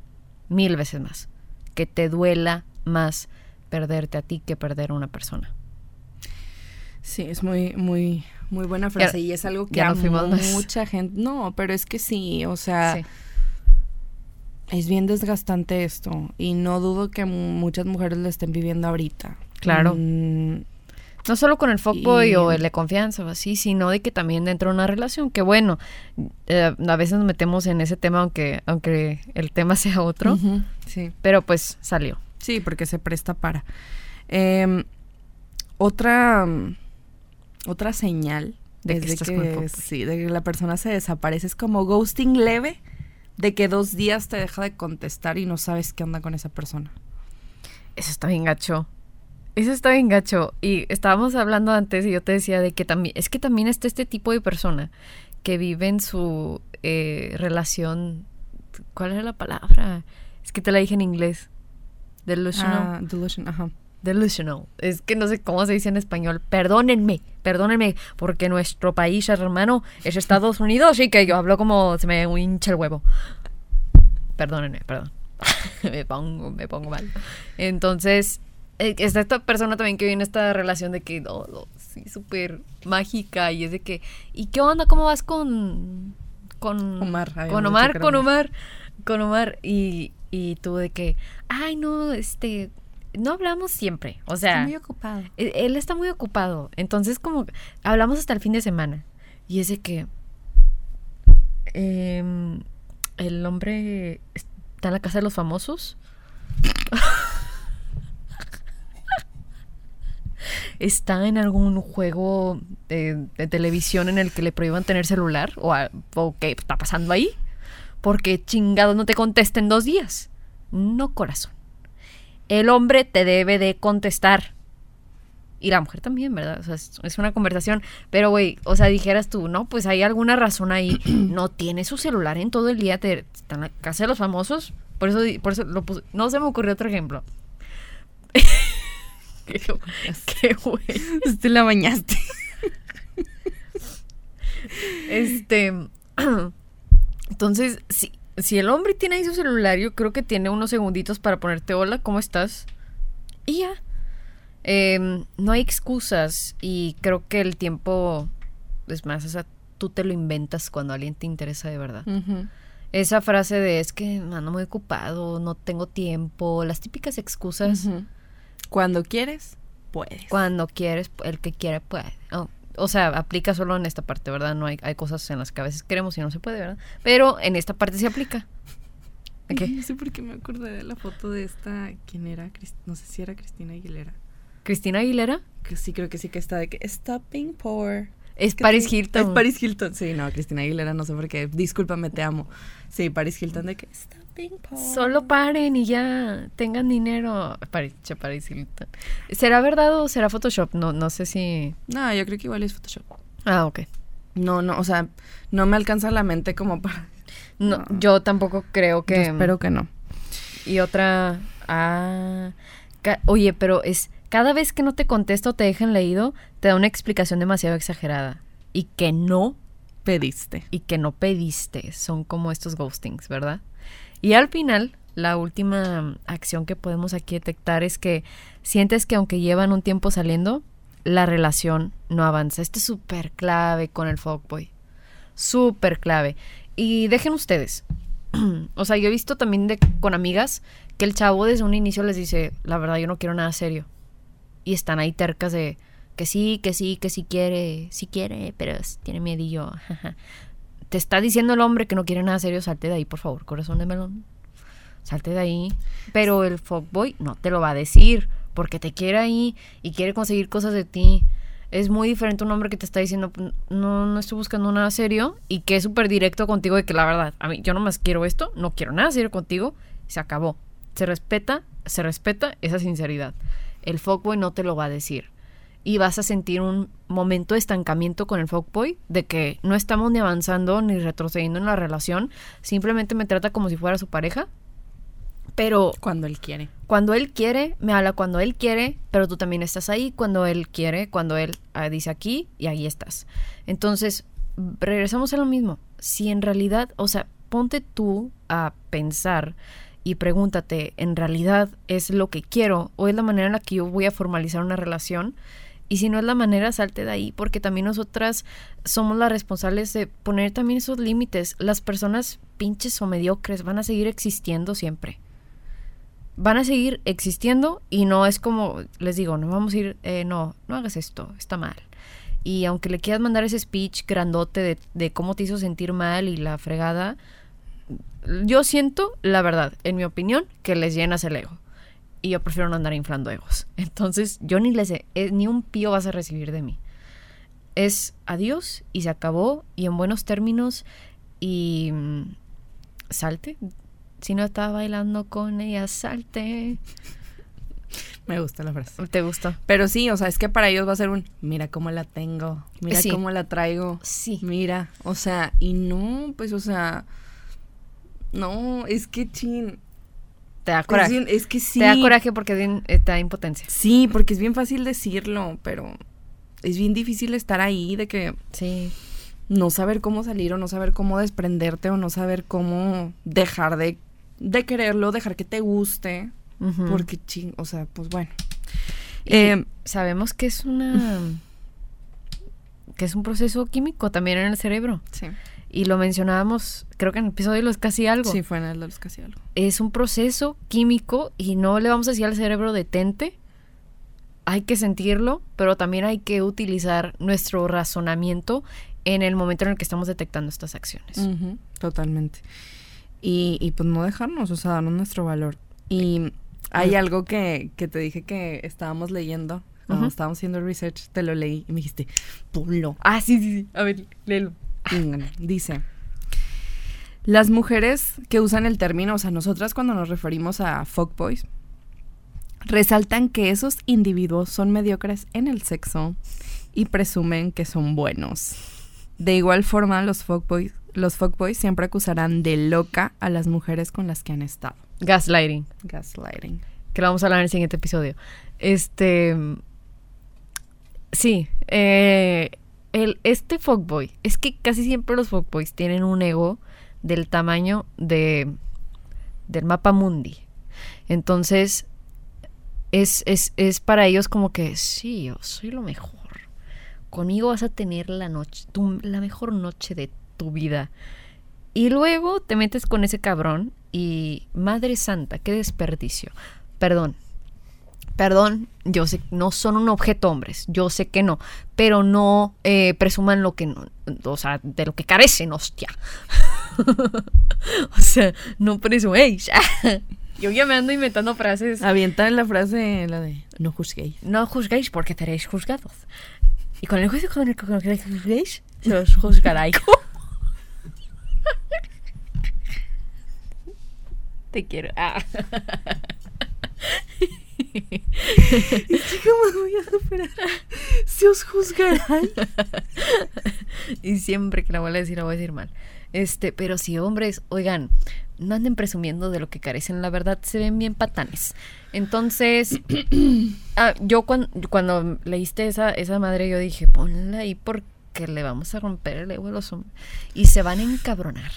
Mil veces más. Que te duela más perderte a ti que perder a una persona. Sí, es muy, muy, muy buena frase y es algo que a mucha gente... No, pero es que sí, o sea... Sí. Es bien desgastante esto y no dudo que mu- muchas mujeres lo estén viviendo ahorita. Claro. Mm, No solo con el fuckboy Y- o el de confianza o así, sino de que también dentro de una relación, que bueno, eh, a veces nos metemos en ese tema aunque, aunque el tema sea otro, Sí, pero pues salió. sí, porque se presta para. Em, otra, mm, otra señal De es que de estás el que, sí, de que la persona se desaparece. Es como ghosting leve, de que dos días te deja de contestar y no sabes qué onda con esa persona. Eso está bien gacho. Eso está bien gacho. Y estábamos hablando antes y yo te decía de que también, es que también está este tipo de persona que vive en su eh, relación, ¿cuál era la palabra? Es que te la dije en inglés. Delusional. Ah, delusion, ajá. Delusional. Es que no sé cómo se dice en español. Perdónenme, perdónenme, porque nuestro país hermano es Estados Unidos y que yo hablo como se me hincha el huevo. Perdónenme, perdón. me pongo, me pongo mal. Entonces, eh, está esta persona también que vive en esta relación de que, no, no, sí, súper mágica y es de que, ¿y qué onda? ¿Cómo vas con, con Omar, Con Omar, con Omar. Omar, con Omar y, y tú de que, ay, no, este, no hablamos siempre, o sea, Estoy muy ocupado. él, él está muy ocupado, entonces como hablamos hasta el fin de semana y es de que em, el hombre está en la casa de los famosos. está en algún juego de, de televisión en el que le prohíban tener celular o, a- o qué está pasando ahí. Porque chingados no te contesta en dos días. No, corazón. El hombre te debe de contestar. Y la mujer también, ¿verdad? O sea, es, es una conversación. Pero, güey, o sea, dijeras tú, no, pues hay alguna razón ahí. no tiene su celular en todo el día. Te, está en la casa de los famosos. Por eso, por eso lo puse. No se me ocurrió otro ejemplo. qué, qué güey. Te la bañaste. Este. Entonces, si, si el hombre tiene ahí su celular, yo creo que tiene unos segunditos para ponerte hola, ¿cómo estás? Y ya. Em, no hay excusas y creo que el tiempo, es más, o sea, tú te lo inventas cuando alguien te interesa de verdad. Esa frase de es que ando muy ocupado, no tengo tiempo, las típicas excusas. Cuando quieres, puedes. Cuando quieres, el que quiere puede. Oh, o sea, aplica solo en esta parte, ¿verdad? No hay, hay cosas en las que a veces queremos y no se puede, ¿verdad? Pero en esta parte se aplica. ¿Qué? No sé por qué me acordé de la foto de esta. ¿Quién era? No sé si era Cristina Aguilera. Cristina Aguilera. Que sí, creo que sí que está de que Stopping Power. Es ¿Qué Paris Hilton. Es Paris Hilton. Sí, no, Cristina Aguilera, no sé por qué. Discúlpame, te amo. Sí, Paris Hilton de que. Stop Solo paren y ya tengan dinero. Paris Hilton. ¿Será verdad o será Photoshop? No, no sé si. No, yo creo que igual es Photoshop. Ah, ok. No, no, o sea, no me alcanza la mente como para. No, No. Yo tampoco creo que. Yo espero que no. Y otra. Ah. ca- Oye, pero es. Cada vez que no te contesta o te dejan leído, te da una explicación demasiado exagerada. Y que no Pediste. y que no pediste. Son como estos ghostings, ¿verdad? Y al final, la última acción que podemos aquí detectar es que sientes que aunque llevan un tiempo saliendo, la relación no avanza. Esto es súper clave con el fuckboy. Súper clave. Y dejen ustedes. o sea, yo he visto también de, con amigas que el chavo desde un inicio les dice, la verdad yo no quiero nada serio. Y están ahí tercas de que sí, que sí, que sí quiere, sí quiere, pero tiene miedillo. Te está diciendo el hombre que no quiere nada serio, salte de ahí, por favor, corazón de melón. Salte de ahí. Pero el fuckboy no te lo va a decir, porque te quiere ahí y quiere conseguir cosas de ti. Es muy diferente un hombre que te está diciendo, "P- no, no estoy buscando nada serio, y que es súper directo contigo de que la verdad, a mí yo nomás quiero esto, no quiero nada serio contigo, se acabó. Se respeta, se respeta esa sinceridad. El fuckboy no te lo va a decir. Y vas a sentir un momento de estancamiento con el fuckboy, de que no estamos ni avanzando ni retrocediendo en la relación, simplemente me trata como si fuera su pareja. Pero Cuando él quiere. cuando él quiere, me habla cuando él quiere, pero tú también estás ahí cuando él quiere, cuando él ah, dice aquí y ahí estás. Entonces, regresamos a lo mismo. Si en realidad, o sea, ponte tú a pensar y pregúntate, ¿en realidad es lo que quiero o es la manera en la que yo voy a formalizar una relación? Y si no es la manera, salte de ahí, porque también nosotras somos las responsables de poner también esos límites. Las personas pinches o mediocres van a seguir existiendo siempre van a seguir existiendo y no es como, les digo, no vamos a ir, eh, no, no hagas esto, está mal. Y aunque le quieras mandar ese speech grandote de, de cómo te hizo sentir mal y la fregada, yo siento, la verdad, en mi opinión, que les llenas el ego. Y yo prefiero no andar inflando egos. Entonces, yo ni les, eh, ni un pío vas a recibir de mí. Es adiós y se acabó y en buenos términos y mm, salte. Si no estaba bailando con ella, salte. Me gusta la frase. ¿Te gustó? Pero sí, o sea, es que para ellos va a ser un, mira cómo la tengo, mira Sí. cómo la traigo, Sí. mira, o sea, y no, pues, o sea, no, es que chin, Te da es, coraje. bien- es que sí, Te da coraje porque bien- eh, te da impotencia. sí, porque es bien fácil decirlo, pero es bien difícil estar ahí de que Sí. no saber cómo salir o no saber cómo desprenderte o no saber cómo dejar de, de quererlo, dejar que te guste, porque ching, o sea, pues bueno. Eh, sabemos que es una. que es un proceso químico también en el cerebro. sí, Y lo mencionábamos, creo que en el episodio de los casi algo. sí, fue en el de los casi algo. Es un proceso químico y no le vamos a decir al cerebro detente. Hay que sentirlo, pero también hay que utilizar nuestro razonamiento en el momento en el que estamos detectando estas acciones. Totalmente. Y, y pues no dejarnos, o sea, darnos nuestro valor. Y hay algo que, que te dije que estábamos leyendo, cuando estábamos haciendo el research, te lo leí y me dijiste, ponlo. Ah, sí, sí, sí. A ver, léelo. Dice, las mujeres que usan el término, o sea, nosotras cuando nos referimos a fuckboys, resaltan que esos individuos son mediocres en el sexo y presumen que son buenos. De igual forma, los fuckboys, los fuckboys siempre acusarán de loca a las mujeres con las que han estado. Gaslighting. Gaslighting. que lo vamos a hablar en el siguiente episodio. Este. Sí. eh, el, este fuckboy. Es que casi siempre los fuckboys tienen un ego del tamaño de. del mapa mundi. Entonces. Es, es, es para ellos como que sí, yo soy lo mejor. Conmigo vas a tener la noche, tu- la mejor noche de tu vida. Y luego te metes con ese cabrón y madre santa, qué desperdicio. Perdón. Perdón, yo sé, no son un objeto hombres, yo sé que no, pero no eh, presuman lo que no, o sea, de lo que carecen, hostia. o sea, no presuméis. yo ya me ando inventando frases. Avienta la frase, la de no juzguéis. No juzguéis porque seréis juzgados. Y con el juicio con el, con el que juzguéis, se los juzgaráis. Te quiero. Ah. ¿Cómo voy a superar? Se os juzgarán. y siempre que la voy a decir, la voy a decir mal. Este, pero si hombres, oigan, no anden presumiendo de lo que carecen, la verdad se ven bien patanes. Entonces, ah, yo cuando, cuando leíste esa, esa madre, yo dije, ponla ahí porque le vamos a romper el ego a los hombres. Y se van a encabronar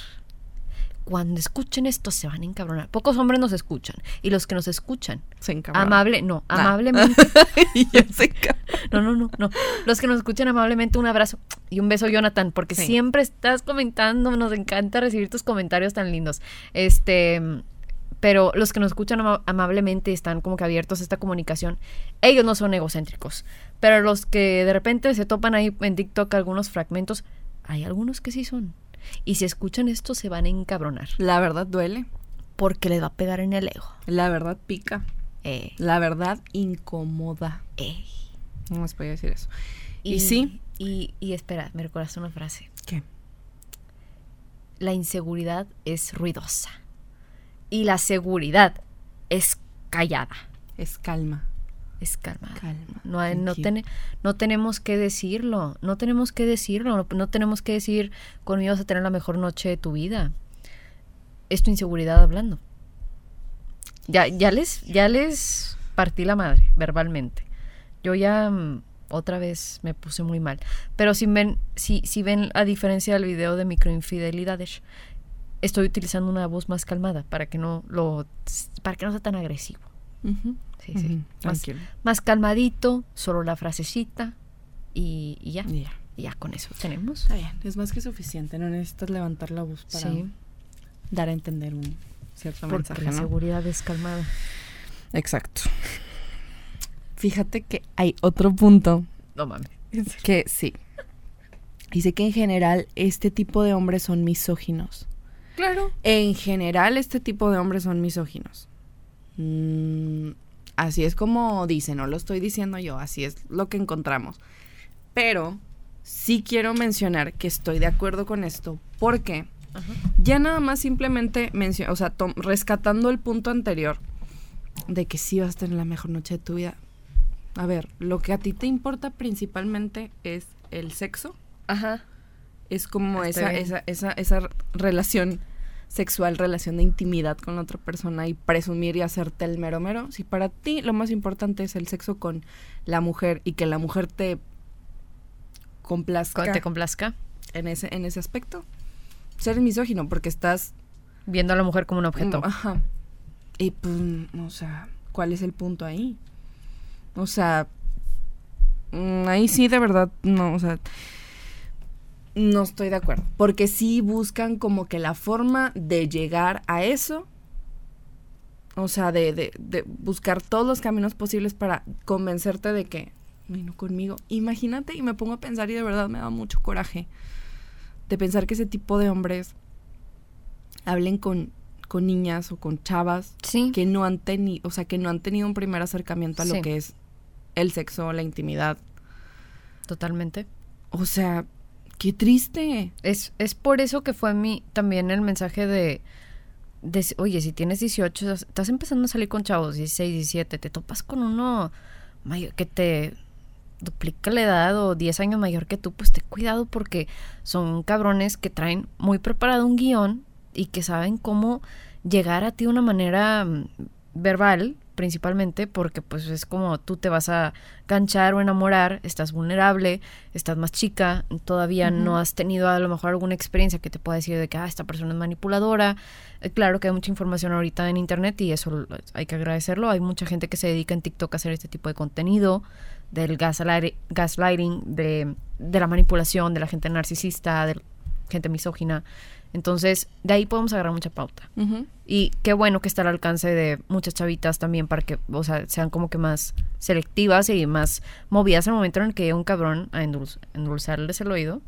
cuando escuchen esto se van a encabronar. Pocos hombres nos escuchan. Y los que nos escuchan, Se encabronan. amable, no, amablemente. Se. No, no, no, no. Los que nos escuchan amablemente, un abrazo y un beso, Jonathan, porque Sí. siempre estás comentando, nos encanta recibir tus comentarios tan lindos. Este, pero los que nos escuchan ama- amablemente están como que abiertos a esta comunicación. Ellos no son egocéntricos, pero los que de repente se topan ahí en TikTok algunos fragmentos, hay algunos que sí son. Y si escuchan esto se van a encabronar, La verdad duele. porque les va a pegar en el ego. La verdad pica. Eh, La verdad incomoda. eh. No más podía decir eso. Y sí. Y, y espera, me recordaste una frase. ¿Qué? La inseguridad es ruidosa. Y la seguridad es callada. Es calma. Es. Calma. No, hay- no, no tenemos que decirlo. No tenemos que decirlo. No, no tenemos que decir conmigo vas a tener la mejor noche de tu vida. Es tu inseguridad hablando. Ya, ya les, ya les partí la madre verbalmente. Yo ya mm, otra vez me puse muy mal. Pero si ven, si, si ven a diferencia del video de microinfidelidades, estoy utilizando una voz más calmada para que no lo para que no sea tan agresivo. Sí, sí. Ujú. Más, calmadito, solo la frasecita y, y ya. Ya. Y ya con eso tenemos. Está bien. Es más que suficiente. No necesitas levantar la voz para Sí, dar a entender un cierto porque mensaje, la ¿no? seguridad es calmada. Exacto. Fíjate que hay otro punto No mames. que sí. Dice que en general este tipo de hombres son misóginos. Claro. En general este tipo de hombres son misóginos. Mm, así es como dice, no lo estoy diciendo yo, así es lo que encontramos. Pero sí quiero mencionar que estoy de acuerdo con esto porque ya nada más simplemente o sea, rescatando el punto anterior de que sí vas a tener la mejor noche de tu vida. A ver, lo que a ti te importa principalmente es el sexo, Ajá. es como esa, esa, esa, esa relación sexual, relación de intimidad con la otra persona y presumir y hacerte el mero mero. Si para ti lo más importante es el sexo con la mujer y que la mujer te complazca te complazca, en ese, en ese aspecto, ser misógino porque estás viendo a la mujer como un objeto. Mm, Ajá. Y pues, o sea, ¿cuál es el punto ahí? O sea, mm, ahí sí de verdad, no, o sea, no estoy de acuerdo. Porque sí buscan como que la forma de llegar a eso, o sea, de, de, de buscar todos los caminos posibles para convencerte de que, vino conmigo. Imagínate, y me pongo a pensar y de verdad me da mucho coraje de pensar que ese tipo de hombres hablen con, con niñas o con chavas Sí. que no han tenido, o sea, que no han tenido un primer acercamiento a Sí. lo que es el sexo, la intimidad. Totalmente. O sea, qué triste. Es, es por eso que fue mi también el mensaje de, de, oye, si tienes 18, estás- empezando a salir con chavos, 16, 17, te topas con uno que te duplica la edad o 10 años mayor que tú, pues ten cuidado porque son cabrones que traen muy preparado un guion y que saben cómo llegar a ti de una manera mm, verbal principalmente porque pues es como tú te vas a ganchar o enamorar, estás vulnerable, estás más chica, todavía no has tenido a lo mejor alguna experiencia que te pueda decir de que ah, esta persona es manipuladora. Eh, claro que hay mucha información ahorita en internet y eso hay que agradecerlo. Hay mucha gente que se dedica en TikTok a hacer este tipo de contenido, del gaslight- gaslighting, de, de la manipulación, de la gente narcisista, de la gente misógina. Entonces, de ahí podemos agarrar mucha pauta. Y qué bueno que está al alcance de muchas chavitas también para que, o sea, sean como que más selectivas y más movidas al momento en el que llega un cabrón a endulz- endulzarles el oído.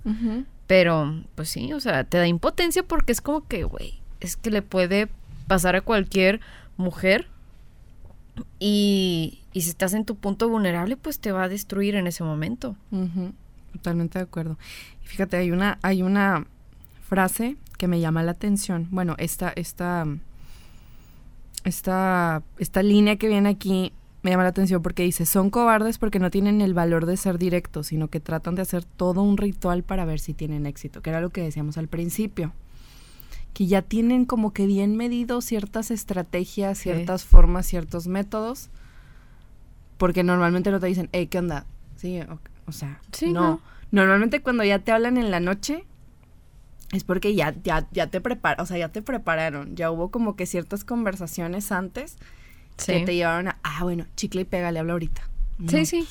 Pero, pues sí, o sea, te da impotencia porque es como que, güey, es que le puede pasar a cualquier mujer y, y si estás en tu punto vulnerable, pues te va a destruir en ese momento. Totalmente de acuerdo. Y fíjate, hay una, hay una frase que me llama la atención. Bueno, esta, esta, esta, esta línea que viene aquí me llama la atención porque dice, son cobardes porque no tienen el valor de ser directos, sino que tratan de hacer todo un ritual para ver si tienen éxito, que era lo que decíamos al principio. Que ya tienen como que bien medido ciertas estrategias, ciertas formas, ciertos métodos, porque normalmente no te dicen, hey, ¿qué onda? Sí, o, sea, no. Normalmente cuando ya te hablan en la noche, es porque ya, ya, ya te prepararon, o sea, ya te prepararon, ya hubo como que ciertas conversaciones antes que te llevaron a, ah, bueno, chicle y pégale, habla ahorita. sí, sí.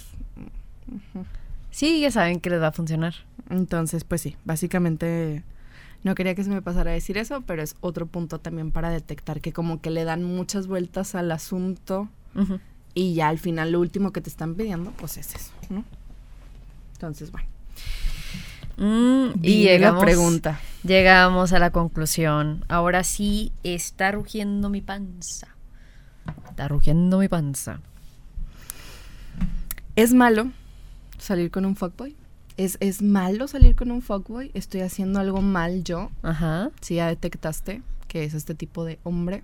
Sí, ya saben que les va a funcionar. Entonces, pues sí, básicamente no quería que se me pasara a decir eso, pero es otro punto también para detectar que como que le dan muchas vueltas al asunto y ya al final lo último que te están pidiendo, pues es eso, ¿no? Entonces, bueno. Mm, y llegamos, pregunta. llegamos a la conclusión. Ahora sí está rugiendo mi panza. Está rugiendo mi panza. ¿Es malo salir con un fuckboy? ¿Es, ¿Es malo salir con un fuckboy? ¿Estoy haciendo algo mal yo? Ajá. Si ya detectaste que es este tipo de hombre.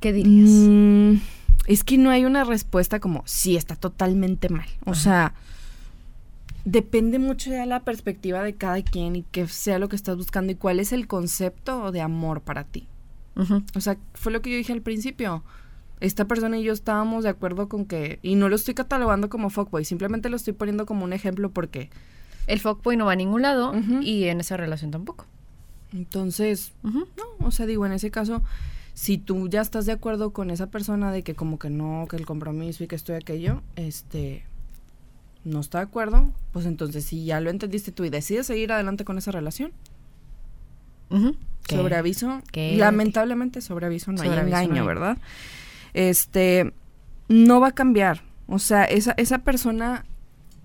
¿Qué dirías? Mm, es que no hay una respuesta como, sí, está totalmente mal. O sea, depende mucho de la perspectiva de cada quien y qué sea lo que estás buscando y cuál es el concepto de amor para ti. O sea, fue lo que yo dije al principio. Esta persona y yo estábamos de acuerdo con que, y no lo estoy catalogando como fuckboy, simplemente lo estoy poniendo como un ejemplo porque... El fuckboy no va a ningún lado y en esa relación tampoco. Entonces, no, o sea, digo, en ese caso, si tú ya estás de acuerdo con esa persona de que como que no, que el compromiso y que esto y aquello, este, no está de acuerdo, pues entonces si ya lo entendiste tú y decides seguir adelante con esa relación, sobre aviso. Lamentablemente sobre aviso no hay engaño, ¿verdad? Este, no va a cambiar. O sea, esa, esa persona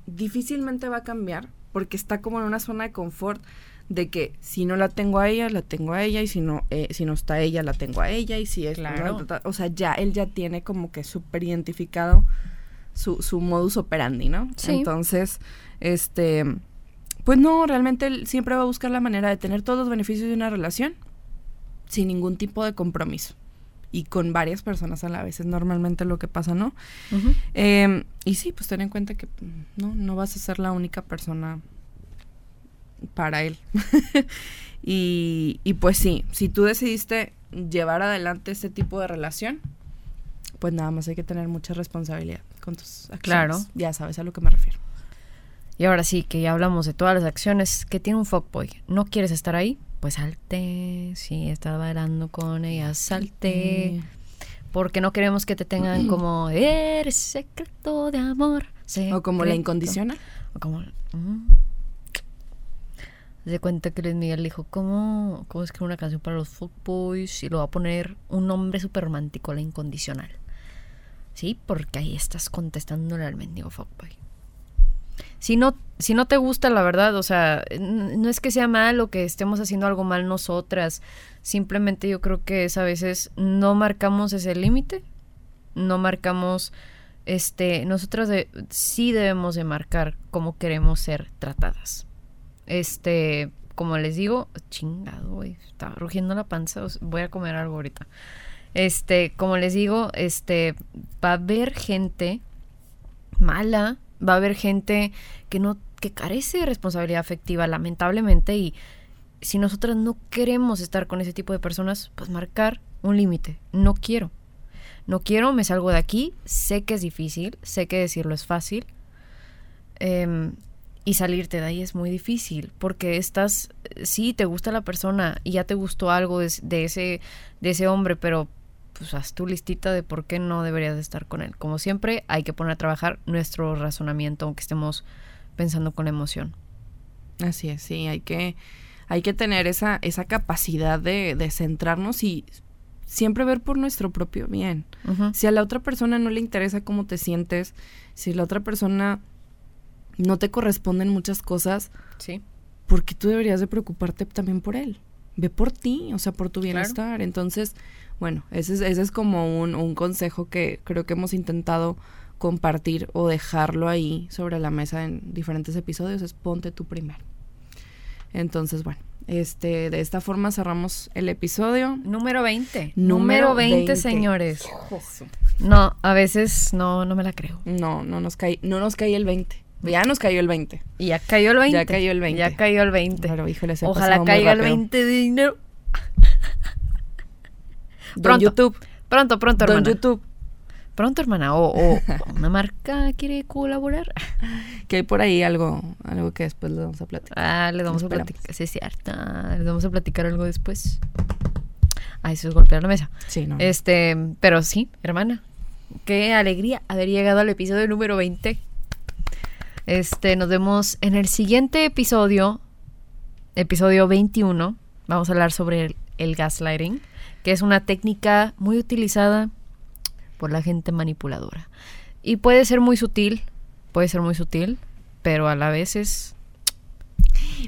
difícilmente va a cambiar porque está como en una zona de confort de que si no la tengo a ella, la tengo a ella, y si no, eh, si no está ella, la tengo a ella, y si es claro. o sea, ya él ya tiene como que súper identificado su, su modus operandi, ¿no? Entonces, este, pues no, realmente él siempre va a buscar la manera de tener todos los beneficios de una relación sin ningún tipo de compromiso. Y con varias personas a la vez es normalmente lo que pasa, ¿no? Em, y sí, pues ten en cuenta que no, no vas a ser la única persona para él. y, y pues sí, si tú decidiste llevar adelante este tipo de relación, pues nada más hay que tener mucha responsabilidad con tus acciones. Claro. Ya sabes a lo que me refiero. Y ahora sí, que ya hablamos de todas las acciones que tiene un fuckboy. ¿No quieres estar ahí? Pues salte. Si estás bailando con ella, salte. Porque no queremos que te tengan como, eres secreto de amor. O como la incondicional. O como... Mm. De cuenta que Luis Miguel dijo, ¿cómo, ¿cómo escribe una canción para los fuckboys? Y lo va a poner un nombre súper romántico, la incondicional. Sí, porque ahí estás contestándole al mendigo fuckboy si no, si no te gusta, la verdad, o sea, no es que sea malo que estemos haciendo algo mal nosotras, simplemente yo creo que es a veces no marcamos ese límite, no marcamos, este, nosotras sí debemos de marcar cómo queremos ser tratadas. Este, como les digo, chingado, güey, está rugiendo la panza, voy a comer algo ahorita. Este, como les digo, este, va a haber gente mala va a haber gente que no que carece de responsabilidad afectiva lamentablemente y si nosotras no queremos estar con ese tipo de personas, pues marcar un límite. No quiero. No quiero, me salgo de aquí. Sé que es difícil, sé que decirlo es fácil. Em, y salirte de ahí es muy difícil porque estás, sí, te gusta la persona y ya te gustó algo de, de ese, de ese hombre, pero pues haz tu listita de por qué no deberías de estar con él. Como siempre, hay que poner a trabajar nuestro razonamiento, aunque estemos pensando con emoción. Así es, sí, hay que, hay que tener esa, esa capacidad de, de centrarnos y siempre ver por nuestro propio bien. Si a la otra persona no le interesa cómo te sientes, si la otra persona no te corresponden muchas cosas, sí. porque tú deberías de preocuparte también por él. Ve por ti, o sea, por tu bienestar. Entonces, bueno, ese es, ese es como un, un consejo que creo que hemos intentado compartir o dejarlo ahí sobre la mesa en diferentes episodios es ponte tú primero. Entonces, bueno, este, de esta forma cerramos el episodio. Número 20. Número Número 20, 20. señores. No, a veces no, no me la creo. No, no nos cae, no nos cae el 20. Ya nos cayó el 20. Y ya cayó el 20. Ya cayó el 20. Ya cayó el 20. Pero híjole, se Ojalá caiga el rápido. 20 de dinero. Don Pronto. YouTube. Pronto, pronto, Don hermana. YouTube. Pronto, hermana. O, o una marca quiere colaborar. Que hay por ahí algo, algo que después le vamos a platicar. Ah, le vamos a Esperamos. platicar. Sí, es cierto. Les vamos a platicar algo después. Ah, eso es golpear la mesa. Sí, no. Este, pero sí, hermana. Qué alegría haber llegado al episodio número 20. Este, nos vemos en el siguiente episodio, episodio 21. Vamos a hablar sobre el, el gaslighting, que es una técnica muy utilizada por la gente manipuladora. Y puede ser muy sutil, puede ser muy sutil, pero a la vez es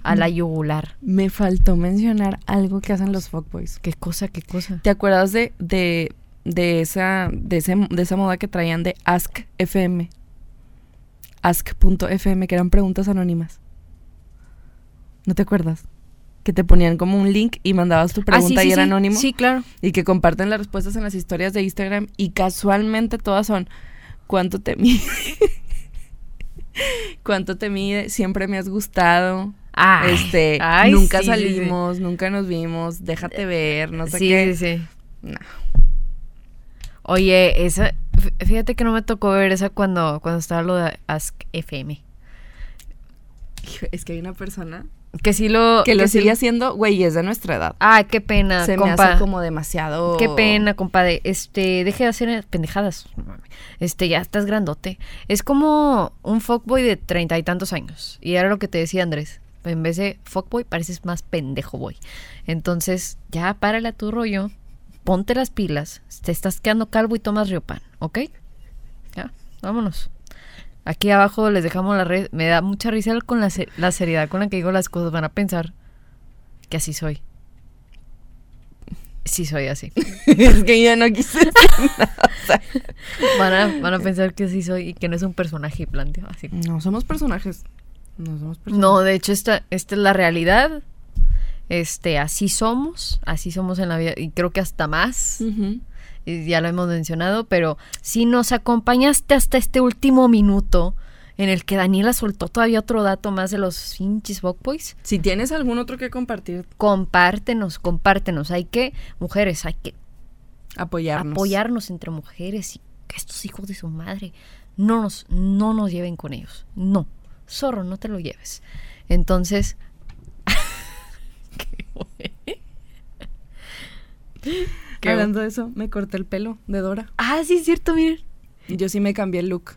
a la yugular. Me faltó mencionar algo que hacen los fuckboys. ¿Qué cosa, qué cosa? ¿Te acuerdas de, de, de esa, de, ese, de esa moda que traían de Ask FM? Ask.fm, que eran preguntas anónimas. ¿No te acuerdas? Que te ponían como un link y mandabas tu pregunta Ah, sí, sí, y era sí. anónimo. Sí, claro. Y que comparten las respuestas en las historias de Instagram y casualmente todas son ¿cuánto te mide? ¿Cuánto te mide? Siempre me has gustado. Ay, este, ay, nunca salimos, nunca nos vimos, déjate ver, no sé qué. sí, sí. No. Oye, esa, fí- fíjate que no me tocó ver esa cuando, cuando estaba lo de Ask FM. Es que hay una persona Que sí lo... que lo sí- sigue haciendo, güey, y es de nuestra edad. Ay, qué pena, Se me compa. hace como demasiado. Qué pena, compadre. Este, deje de hacer pendejadas. Este, ya estás grandote. Es como un fuckboy de treinta y tantos años. Y era lo que te decía Andrés. En vez de fuckboy, pareces más pendejo boy. Entonces, ya párale a tu rollo. Ponte las pilas. Te estás quedando calvo y tomas riopan, ¿ok? Ya, vámonos. Aquí abajo les dejamos la red. Me da mucha risa con la, se- la seriedad con la que digo las cosas. Van a pensar que así soy. Sí soy así. es que yo no quise decir nada. Van a, van a pensar que sí soy y que no es un personaje planteado así. No, somos personajes. No somos personajes. No, de hecho, esta, esta es la realidad. Este, así somos, así somos en la vida, y creo que hasta más, y ya lo hemos mencionado, pero si nos acompañaste hasta este último minuto en el que Daniela soltó todavía otro dato más de los pinches Boys, Si tienes algún otro que compartir, compártenos, compártenos. Hay que, mujeres, hay que apoyarnos. apoyarnos entre mujeres y que estos hijos de su madre no nos, no nos lleven con ellos. No, zorro, no te lo lleves. Entonces, ¿Qué fue? ¿Qué? Hablando de eso, me corté el pelo de Dora. Ah, sí, es cierto, miren. Yo sí me cambié el look.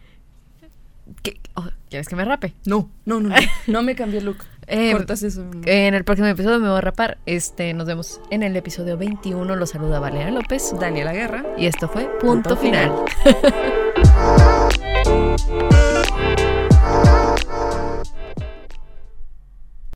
¿Quieres oh, que me rape? No, no, no, no, me cambié el look. Eh, Cortas eso. En el próximo episodio me voy a rapar. Este, nos vemos en el episodio 21. Los saluda Valeria López, Daniela Guerra. Y esto fue Punto, Final. final.